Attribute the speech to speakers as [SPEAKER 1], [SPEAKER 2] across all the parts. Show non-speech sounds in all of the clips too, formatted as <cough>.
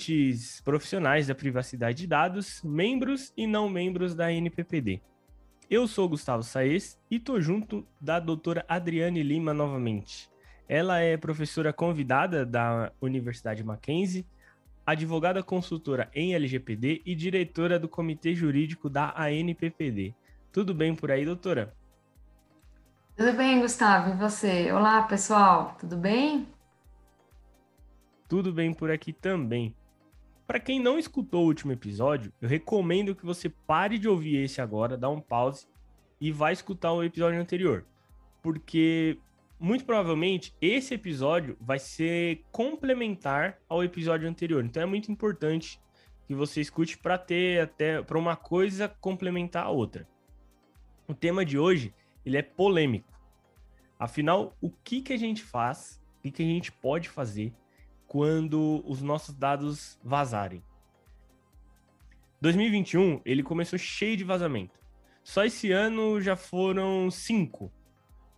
[SPEAKER 1] Ouvintes profissionais da privacidade de dados, membros e não membros da NPPD. Eu sou Gustavo Saez e tô junto da doutora Adriane Lima novamente. Ela é professora convidada da Universidade Mackenzie, advogada consultora em LGPD e diretora do Comitê Jurídico da ANPPD. Tudo bem por aí, doutora?
[SPEAKER 2] Tudo bem, Gustavo. E você? Olá, pessoal. Tudo bem?
[SPEAKER 1] Tudo bem por aqui também. Para quem não escutou o último episódio, eu recomendo que você pare de ouvir esse agora, dá um pause e vá escutar o episódio anterior. Porque muito provavelmente esse episódio vai ser complementar ao episódio anterior. Então é muito importante que você escute para ter até para uma coisa complementar a outra. O tema de hoje, ele é polêmico. Afinal, o que que a gente faz? O que que a gente pode fazer quando os nossos dados vazarem. 2021, ele começou cheio de vazamento. Só esse ano já foram cinco.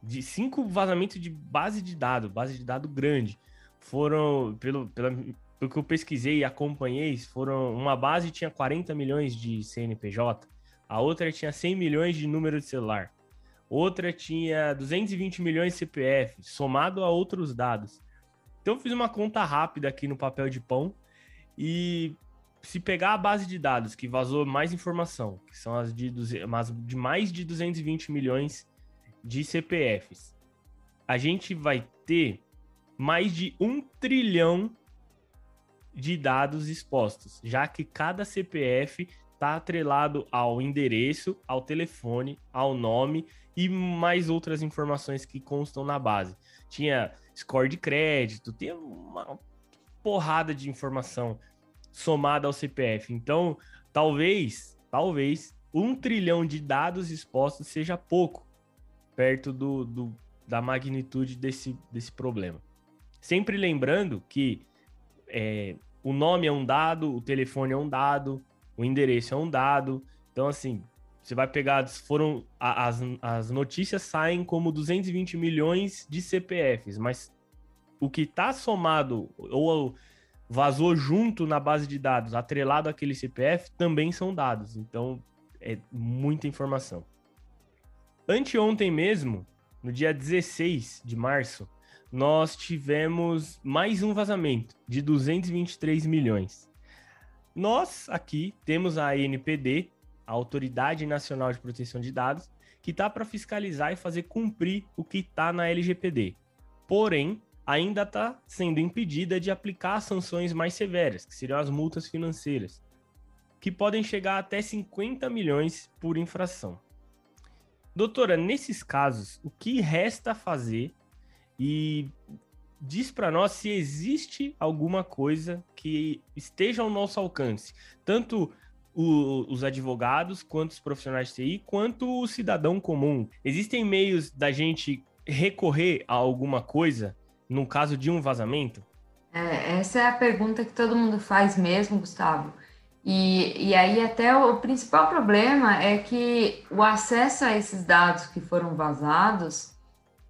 [SPEAKER 1] De cinco vazamentos de base de dado, base de dado grande. Foram, pelo, pela, pelo que eu pesquisei e acompanhei, foram uma base tinha 40 milhões de CNPJ, a outra tinha 100 milhões de número de celular, outra tinha 220 milhões de CPF, somado a outros dados. Então eu fiz uma conta rápida aqui no papel de pão e se pegar a base de dados que vazou mais informação, que são as de, de mais de 220 milhões de CPFs, a gente vai ter mais de um trilhão de dados expostos, já que cada CPF está atrelado ao endereço, ao telefone, ao nome e mais outras informações que constam na base. Tinha score de crédito, tem uma porrada de informação somada ao CPF. Então, talvez, talvez, um trilhão de dados expostos seja pouco perto do, do, da magnitude desse, desse problema. Sempre lembrando que é, o nome é um dado, o telefone é um dado, o endereço é um dado. Então, assim, você vai pegar, foram as, as notícias saem como 220 milhões de CPFs, mas o que está somado ou vazou junto na base de dados, atrelado àquele CPF, também são dados. Então, é muita informação. Anteontem mesmo, no dia 16 de março, nós tivemos mais um vazamento de 223 milhões. Nós aqui temos a ANPD, a Autoridade Nacional de Proteção de Dados, que está para fiscalizar e fazer cumprir o que está na LGPD. Porém, ainda está sendo impedida de aplicar sanções mais severas, que seriam as multas financeiras, que podem chegar até 50 milhões por infração. Doutora, nesses casos, o que resta fazer e diz para nós se existe alguma coisa que esteja ao nosso alcance, tanto o, os advogados, quanto os profissionais de TI, quanto o cidadão comum. Existem meios da gente recorrer a alguma coisa no caso de um vazamento?
[SPEAKER 2] É, essa é a pergunta que todo mundo faz mesmo, Gustavo. E, e aí até o, o principal problema é que o acesso a esses dados que foram vazados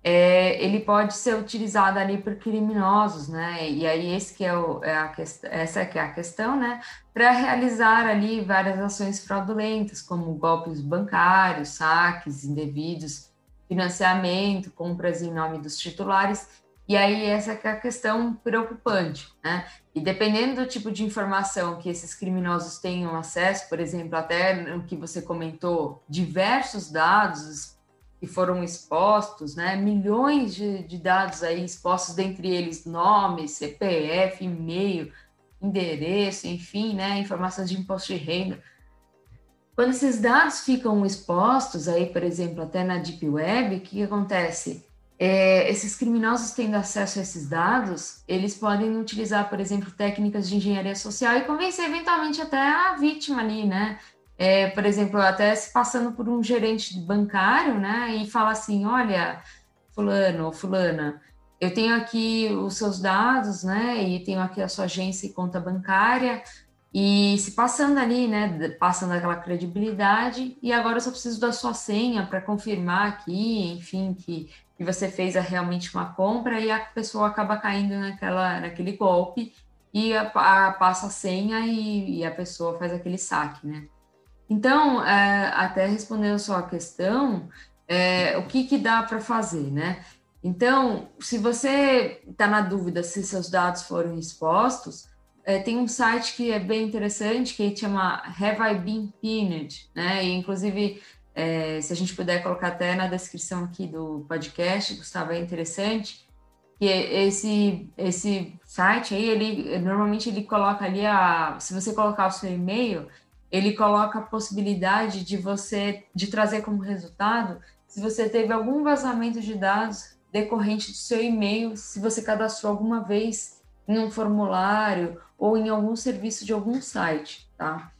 [SPEAKER 2] é, ele pode ser utilizado ali por criminosos, né? E aí esse que é, o, é a questão, essa que é a questão, né? Para realizar ali várias ações fraudulentas, como golpes bancários, saques indevidos, financiamento, compras em nome dos titulares. E aí essa que é a questão preocupante, né? E dependendo do tipo de informação que esses criminosos tenham acesso, por exemplo, até no que você comentou, diversos dados que foram expostos, né? Milhões de, de dados aí expostos, dentre eles nome, CPF, e-mail, endereço, enfim, né? Informações de imposto de renda. Quando esses dados ficam expostos aí, por exemplo, até na Deep Web, o que acontece? É, esses criminosos tendo acesso a esses dados, eles podem utilizar, por exemplo, técnicas de engenharia social e convencer eventualmente até a vítima ali, né? É, por exemplo, até se passando por um gerente bancário, né, e fala assim, olha, fulano ou fulana, eu tenho aqui os seus dados, né, e tenho aqui a sua agência e conta bancária, e se passando ali, né, passando aquela credibilidade, e agora eu só preciso da sua senha para confirmar aqui, enfim, que, que você fez realmente uma compra, e a pessoa acaba caindo naquela, naquele golpe, e a, a, passa a senha e, e, a pessoa faz aquele saque, né? Então, é, até respondendo só a questão, é, o que, que dá para fazer, né? Então, se você está na dúvida se seus dados foram expostos, é, tem um site que é bem interessante que chama Have I Been Pinned, né? E, inclusive, é, se a gente puder colocar até na descrição aqui do podcast, Gustavo, é interessante que esse esse site aí, ele normalmente ele coloca ali a, se você colocar o seu e-mail, ele coloca a possibilidade de você de trazer como resultado se você teve algum vazamento de dados decorrente do seu e-mail, se você cadastrou alguma vez em um formulário ou em algum serviço de algum site, tá?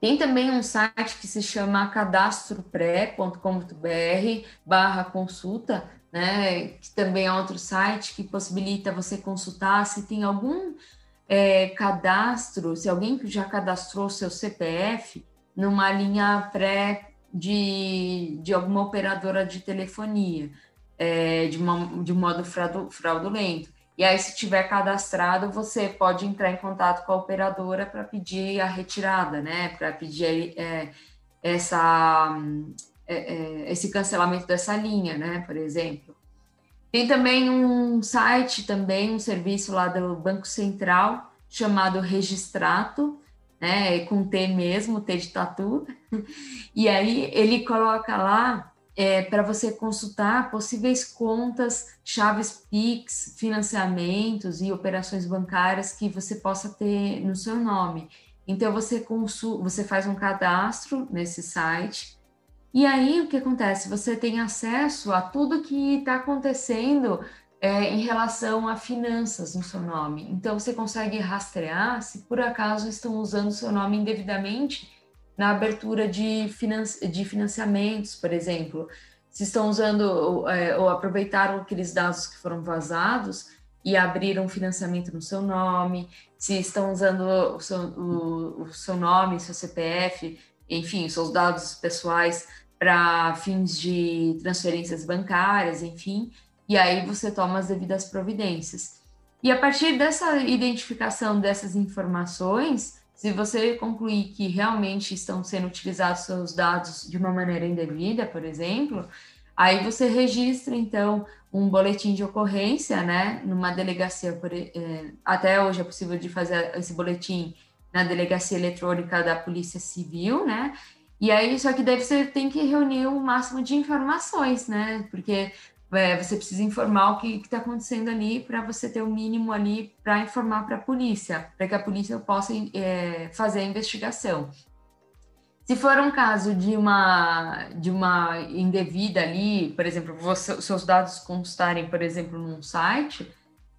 [SPEAKER 2] Tem também um site que se chama cadastropré.com.br barra consulta, né? Que também é outro site que possibilita você consultar se tem algum é, cadastro, se alguém já cadastrou seu CPF numa linha pré de, de alguma operadora de telefonia é, de, uma, de modo fraudulento. E aí, se tiver cadastrado, você pode entrar em contato com a operadora para pedir a retirada, né? Para pedir é, essa, é, é, esse cancelamento dessa linha, né? Por exemplo. Tem também um site, também um serviço lá do Banco Central chamado Registrato, né? Com T mesmo, T de tatu. <laughs> E aí ele coloca lá é, para você consultar possíveis contas, chaves PIX, financiamentos e operações bancárias que você possa ter no seu nome. Então você consul, você faz um cadastro nesse site e aí o que acontece? Você tem acesso a tudo que está acontecendo é, em relação a finanças no seu nome. Então você consegue rastrear se por acaso estão usando o seu nome indevidamente na abertura de, finan de financiamentos, por exemplo. Se estão usando é, ou aproveitaram aqueles dados que foram vazados e abriram financiamento no seu nome, se estão usando o seu, o, o seu nome, seu CPF, enfim, seus dados pessoais para fins de transferências bancárias, enfim, e aí você toma as devidas providências. E a partir dessa identificação dessas informações, se você concluir que realmente estão sendo utilizados seus dados de uma maneira indevida, por exemplo, aí você registra, então, um boletim de ocorrência, né, numa delegacia, por, é, até hoje é possível de fazer esse boletim na delegacia eletrônica da Polícia Civil, né, e aí, só que daí você tem que reunir o máximo de informações, né, porque é, você precisa informar o que está acontecendo ali para você ter o mínimo ali para informar para a polícia, para que a polícia possa é, fazer a investigação. Se for um caso de uma de uma indevida ali, por exemplo, você, seus dados constarem, por exemplo, num site,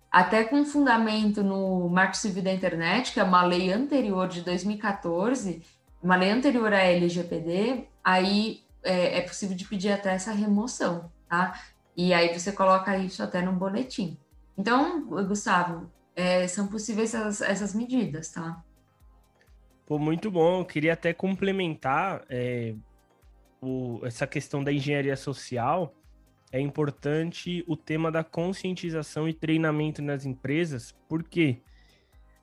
[SPEAKER 2] até com fundamento no Marco Civil da Internet, que é uma lei anterior de 2014, uma lei anterior à LGPD, aí é, é possível de pedir até essa remoção, tá? E aí você coloca isso até no boletim. Então, Gustavo, é, são possíveis essas, essas, medidas, tá?
[SPEAKER 1] Pô, muito bom. Eu queria até complementar é, o, essa questão da engenharia social. É importante o tema da conscientização e treinamento nas empresas, porque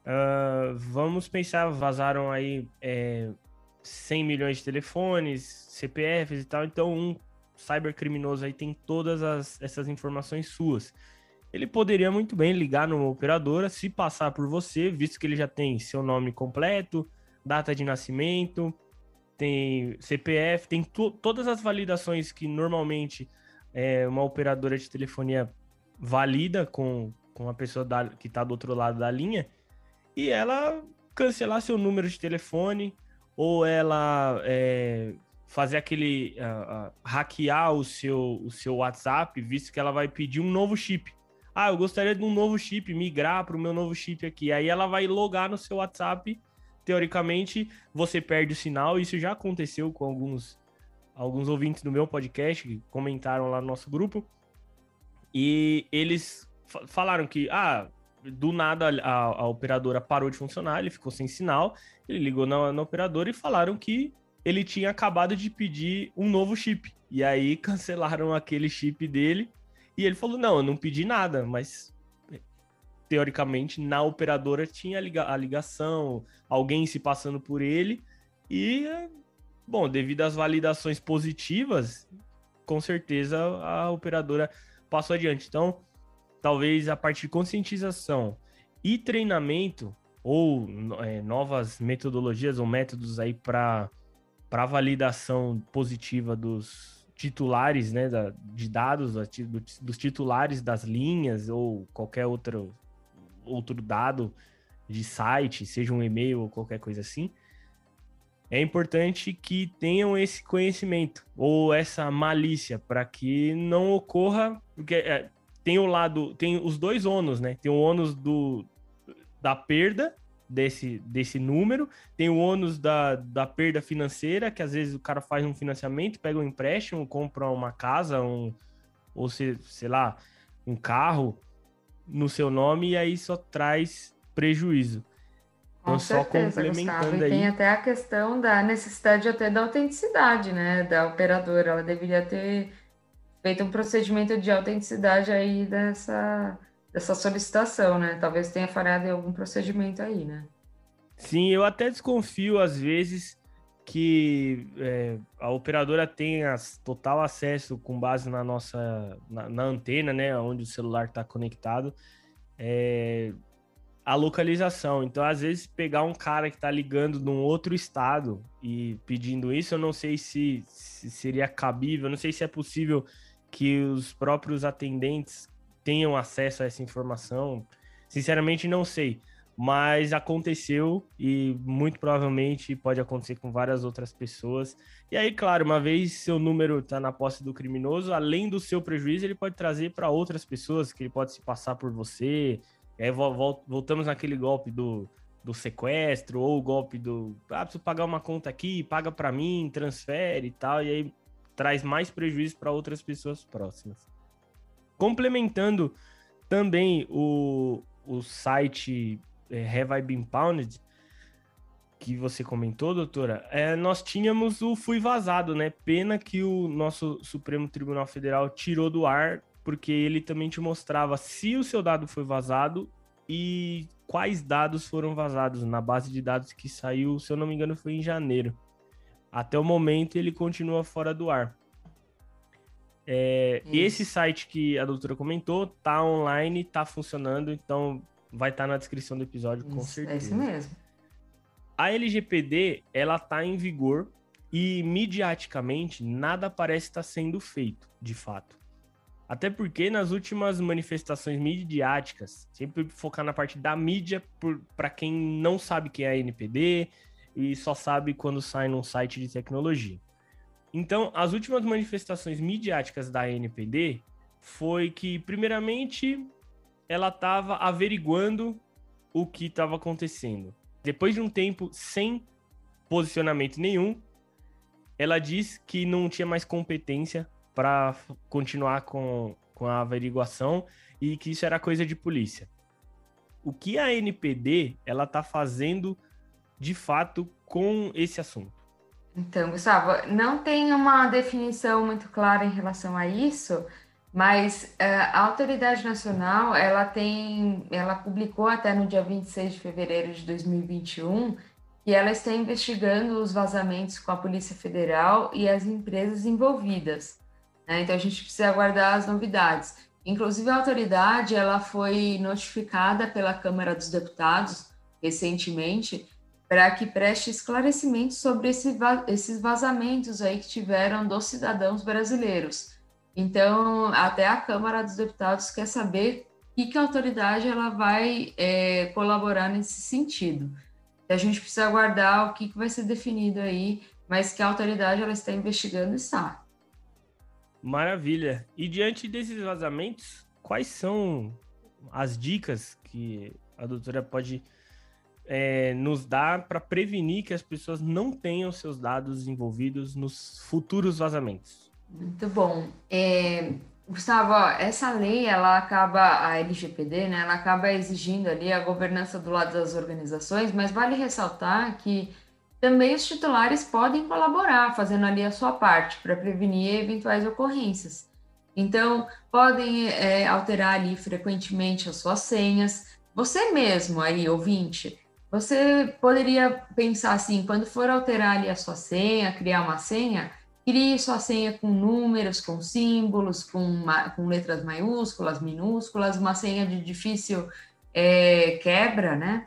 [SPEAKER 1] uh, vamos pensar, vazaram aí é, 100 milhões de telefones, CPFs e tal, então um cybercriminoso aí tem todas as, essas informações suas. Ele poderia muito bem ligar numa operadora, se passar por você, visto que ele já tem seu nome completo, data de nascimento, tem CPF, tem todas as validações que normalmente é, uma operadora de telefonia valida com, com a pessoa da, que está do outro lado da linha, e ela cancelar seu número de telefone, ou ela é, fazer aquele uh, uh, hackear o seu, o seu WhatsApp, visto que ela vai pedir um novo chip. Ah, eu gostaria de um novo chip, migrar para o meu novo chip aqui. Aí ela vai logar no seu WhatsApp. Teoricamente, você perde o sinal. Isso já aconteceu com alguns, alguns ouvintes do meu podcast que comentaram lá no nosso grupo. E eles falaram que, ah, do nada a, a, operadora parou de funcionar, ele ficou sem sinal. Ele ligou na, na operadora e falaram que ele tinha acabado de pedir um novo chip. E aí <laughs> cancelaram aquele chip dele. E ele falou: Não, eu não pedi nada, mas teoricamente, na operadora tinha a ligação, alguém se passando por ele, e, bom, devido às validações positivas, com certeza a operadora passou adiante. Então, talvez a partir de conscientização e treinamento, ou é, novas metodologias ou métodos aí para validação positiva dos titulares né, da, de dados, dos titulares das linhas ou qualquer outro, outro dado de site, seja um e-mail ou qualquer coisa assim, é importante que tenham esse conhecimento ou essa malícia para que não ocorra, porque é, tem o lado, tem os dois ônus, né? Tem o ônus do, da perda desse, desse número, tem o ônus da, da perda financeira, que às vezes o cara faz um financiamento, pega um empréstimo, compra uma casa, um, ou se, sei lá, um carro no seu nome e aí só traz prejuízo.
[SPEAKER 2] Com então, certeza, só complementando Gustavo. E aí... tem até a questão da necessidade até da autenticidade, né, da operadora. Ela deveria ter feito um procedimento de autenticidade aí dessa dessa solicitação, né? Talvez tenha falhado em algum procedimento aí, né?
[SPEAKER 1] Sim, eu até desconfio às vezes que é, a operadora tenha total acesso com base na nossa na, na antena, né, onde o celular está conectado, é, a localização. Então, às vezes pegar um cara que está ligando num outro estado e pedindo isso, eu não sei se, se seria cabível, não sei se é possível que os próprios atendentes tenham acesso a essa informação. Sinceramente, não sei. Mas aconteceu e muito provavelmente pode acontecer com várias outras pessoas. E aí, claro, uma vez seu número está na posse do criminoso, além do seu prejuízo, ele pode trazer para outras pessoas, que ele pode se passar por você. E aí voltamos naquele golpe do, do sequestro ou o golpe do ah, preciso pagar uma conta aqui, paga para mim, transfere e tal, e aí traz mais prejuízo para outras pessoas próximas. Complementando também o, o site é, Have I Been Pounded, que você comentou, doutora, é, nós tínhamos o Fui Vazado, né? Pena que o nosso Supremo Tribunal Federal tirou do ar, porque ele também te mostrava se o seu dado foi vazado e quais dados foram vazados na base de dados que saiu, se eu não me engano, foi em janeiro. Até o momento ele continua fora do ar. É, esse site que a doutora comentou tá online, tá funcionando, então vai estar tá na descrição do episódio, com isso, certeza. É
[SPEAKER 2] isso mesmo.
[SPEAKER 1] A LGPD, ela tá em vigor e midiaticamente nada parece estar tá sendo feito, de fato. Até porque nas últimas manifestações midiáticas, sempre focar na parte da mídia para quem não sabe quem é a NPD e só sabe quando sai num site de tecnologia. Então, as últimas manifestações midiáticas da NPD foi que, primeiramente, ela estava averiguando o que estava acontecendo. Depois de um tempo sem posicionamento nenhum, ela diz que não tinha mais competência para continuar com, com a averiguação e que isso era coisa de polícia. O que a NPD ela está fazendo de fato com esse assunto?
[SPEAKER 2] Então, Gustavo, não tem uma definição muito clara em relação a isso, mas uh, a autoridade nacional, ela tem, ela publicou até no dia 26 de fevereiro de 2021 que ela está investigando os vazamentos com a Polícia Federal e as empresas envolvidas. Né? Então a gente precisa aguardar as novidades. Inclusive a autoridade, ela foi notificada pela Câmara dos Deputados recentemente para que preste esclarecimentos sobre esse, esses vazamentos aí que tiveram dos cidadãos brasileiros. Então, até a Câmara dos Deputados quer saber que, que a autoridade ela vai é, colaborar nesse sentido. a gente precisa aguardar o que, que vai ser definido aí, mas que a autoridade ela está investigando está.
[SPEAKER 1] Maravilha. E diante desses vazamentos, quais são as dicas que a doutora pode é, nos dá para prevenir que as pessoas não tenham seus dados envolvidos nos futuros vazamentos.
[SPEAKER 2] Muito bom. É, Gustavo, essa lei, ela acaba, a LGPD, né, ela acaba exigindo ali a governança do lado das organizações, mas vale ressaltar que também os titulares podem colaborar, fazendo ali a sua parte para prevenir eventuais ocorrências. Então, podem é, alterar ali frequentemente as suas senhas, você mesmo aí, ouvinte, você poderia pensar assim, quando for alterar ali a sua senha, criar uma senha, crie sua senha com números, com símbolos, com, com letras maiúsculas, minúsculas, uma senha de difícil é, quebra, né?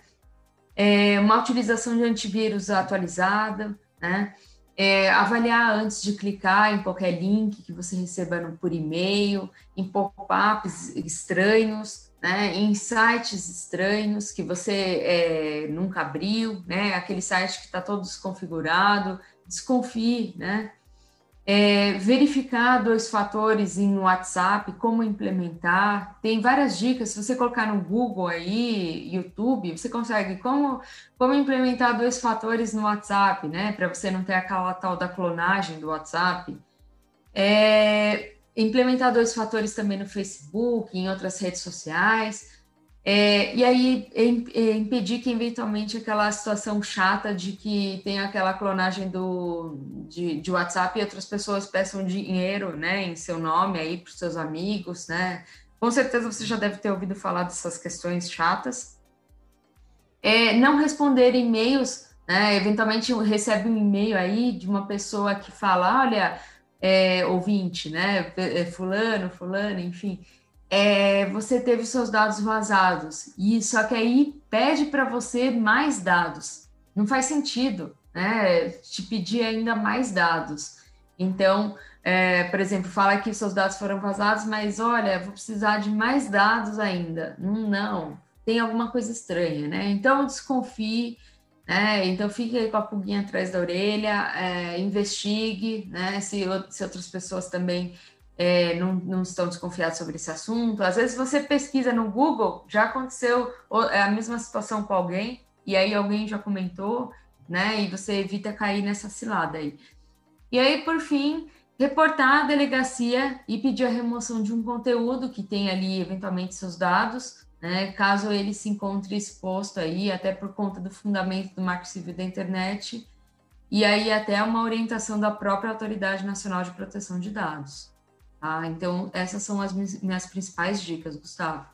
[SPEAKER 2] É, uma utilização de antivírus atualizada, né? É, avaliar antes de clicar em qualquer link que você receba por e-mail, em pop-ups estranhos, né, em sites estranhos que você é, nunca abriu, né, aquele site que está todo desconfigurado, desconfie, né, é, verificar dois fatores em WhatsApp, como implementar. Tem várias dicas. Se você colocar no Google aí, YouTube, você consegue como, como implementar dois fatores no WhatsApp, né? Para você não ter aquela tal da clonagem do WhatsApp. É, implementar dois fatores também no Facebook, em outras redes sociais. É, e aí é, impedir que eventualmente aquela situação chata de que tem aquela clonagem do, de, de WhatsApp e outras pessoas peçam dinheiro né, em seu nome aí para os seus amigos, né? Com certeza você já deve ter ouvido falar dessas questões chatas. É, não responder e-mails, né? Eventualmente recebe um e-mail aí de uma pessoa que fala, olha, é, ouvinte, né? É, fulano, fulano, enfim. É, você teve seus dados vazados e só que aí pede para você mais dados. Não faz sentido, né? Te pedir ainda mais dados. Então, é, por exemplo, fala que seus dados foram vazados, mas olha, vou precisar de mais dados ainda. Não, não, tem alguma coisa estranha, né? Então desconfie né? Então fique aí com a pulguinha atrás da orelha, é, investigue, né? Se, se, outras pessoas também é, não, não, estão desconfiadas sobre esse assunto. Às vezes você pesquisa no Google, já aconteceu é a mesma situação com alguém, e aí alguém já comentou, né? E você evita cair nessa cilada aí. E aí, por fim, reportar a delegacia e pedir a remoção de um conteúdo que tem ali eventualmente seus dados né, caso ele se encontre exposto aí, até por conta do fundamento do Marco Civil da Internet, e aí até uma orientação da própria Autoridade Nacional de Proteção de Dados. Tá? Então, essas são as minhas principais dicas, Gustavo.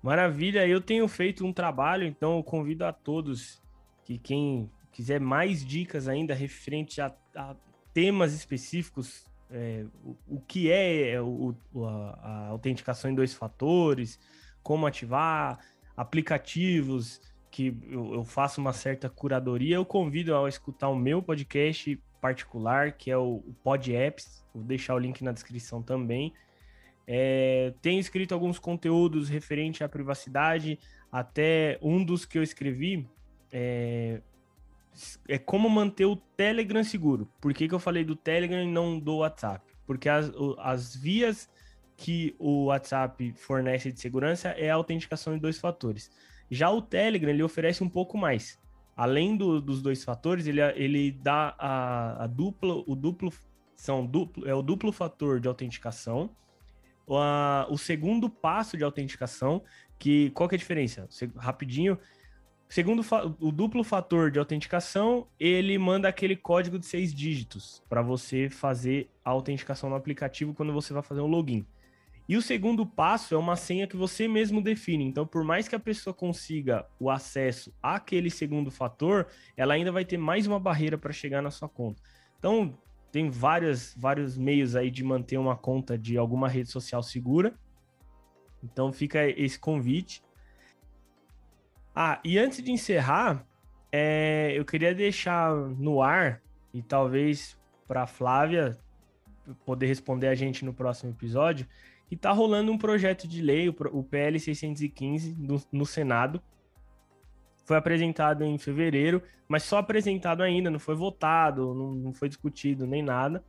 [SPEAKER 1] Maravilha, eu tenho feito um trabalho, então eu convido a todos que quem quiser mais dicas ainda referente a, a temas específicos é, o, o, que é, é o, a, a, autenticação em dois fatores, como ativar, aplicativos que eu, eu, faço uma certa curadoria, eu convido a escutar o meu podcast particular, que é o, o Pod Apps, vou deixar o link na descrição também. É, tenho escrito alguns conteúdos referente à privacidade, até um dos que eu escrevi é, é como manter o Telegram seguro. Por que, que eu falei do Telegram e não do WhatsApp? Porque as, as vias que o WhatsApp fornece de segurança é a autenticação em dois fatores. Já o Telegram, ele oferece um pouco mais. Além do, dos dois fatores, ele, ele dá a, a dupla, o duplo, são duplo, é o duplo fator de autenticação. A, o segundo passo de autenticação, que qual que é a diferença? Rapidinho, Segundo o duplo fator de autenticação, ele manda aquele código de seis dígitos para você fazer a autenticação no aplicativo quando você vai fazer um login. E o segundo passo é uma senha que você mesmo define. Então, por mais que a pessoa consiga o acesso àquele segundo fator, ela ainda vai ter mais uma barreira para chegar na sua conta. Então, tem várias, vários meios aí de manter uma conta de alguma rede social segura. Então, fica esse convite. Ah, e antes de encerrar, é, eu queria deixar no ar, e talvez para Flávia poder responder a gente no próximo episódio, que está rolando um projeto de lei, o PL 615, no, no Senado. Foi apresentado em fevereiro, mas só apresentado ainda, não foi votado, não, não foi discutido nem nada.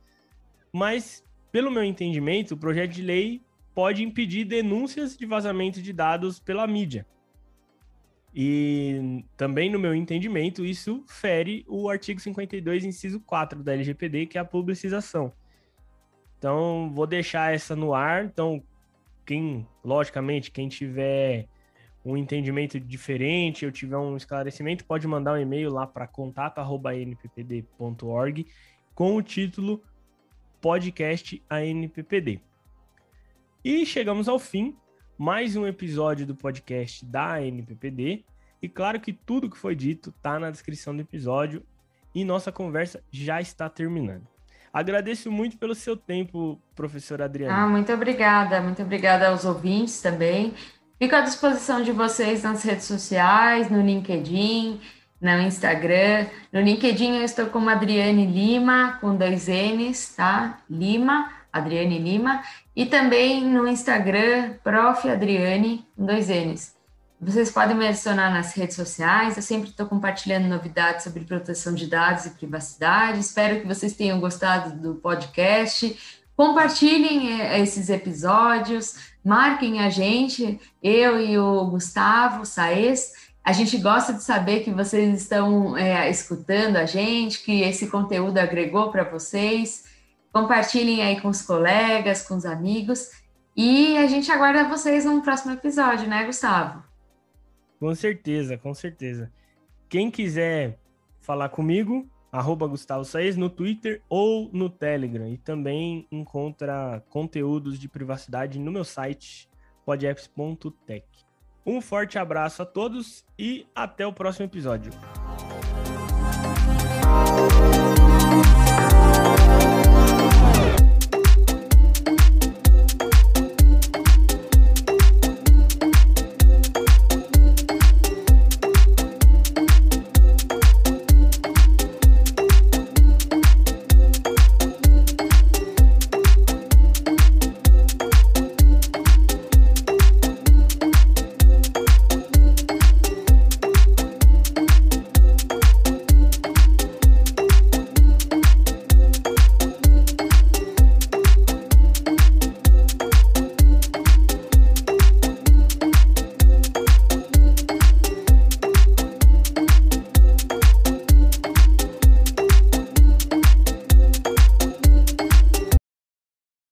[SPEAKER 1] Mas, pelo meu entendimento, o projeto de lei pode impedir denúncias de vazamento de dados pela mídia. E também, no meu entendimento, isso fere o artigo 52, inciso 4 da LGPD, que é a publicização. Então, vou deixar essa no ar. Então, quem, logicamente, quem tiver um entendimento diferente, ou tiver um esclarecimento, pode mandar um e-mail lá para contato@nppd.org com o título podcast ANPPD. E chegamos ao fim mais um episódio do podcast da NPPD. E claro que tudo que foi dito tá na descrição do episódio e nossa conversa já está terminando. Agradeço muito pelo seu tempo, professora Adriana.
[SPEAKER 2] Ah, muito obrigada, muito obrigada aos ouvintes também. Fico à disposição de vocês nas redes sociais, no LinkedIn, no Instagram. No LinkedIn eu estou como Adriane Lima, com dois N's, tá? Lima, Adriane Lima. E também no Instagram, Prof. Adriane, com dois N's. Vocês podem me adicionar nas redes sociais, eu sempre estou compartilhando novidades sobre proteção de dados e privacidade. Espero que vocês tenham gostado do podcast. Compartilhem eh, esses episódios, marquem a gente, eu e o Gustavo Saez a gente gosta de saber que vocês estão é, escutando a gente, que esse conteúdo agregou para vocês. Compartilhem aí com os colegas, com os amigos. E a gente aguarda vocês no próximo episódio, né, Gustavo?
[SPEAKER 1] Com certeza, com certeza. Quem quiser falar comigo, arroba Gustavo Saez no Twitter ou no Telegram. E também encontra conteúdos de privacidade no meu site, podapps.tech. Um forte abraço a todos e até o próximo episódio.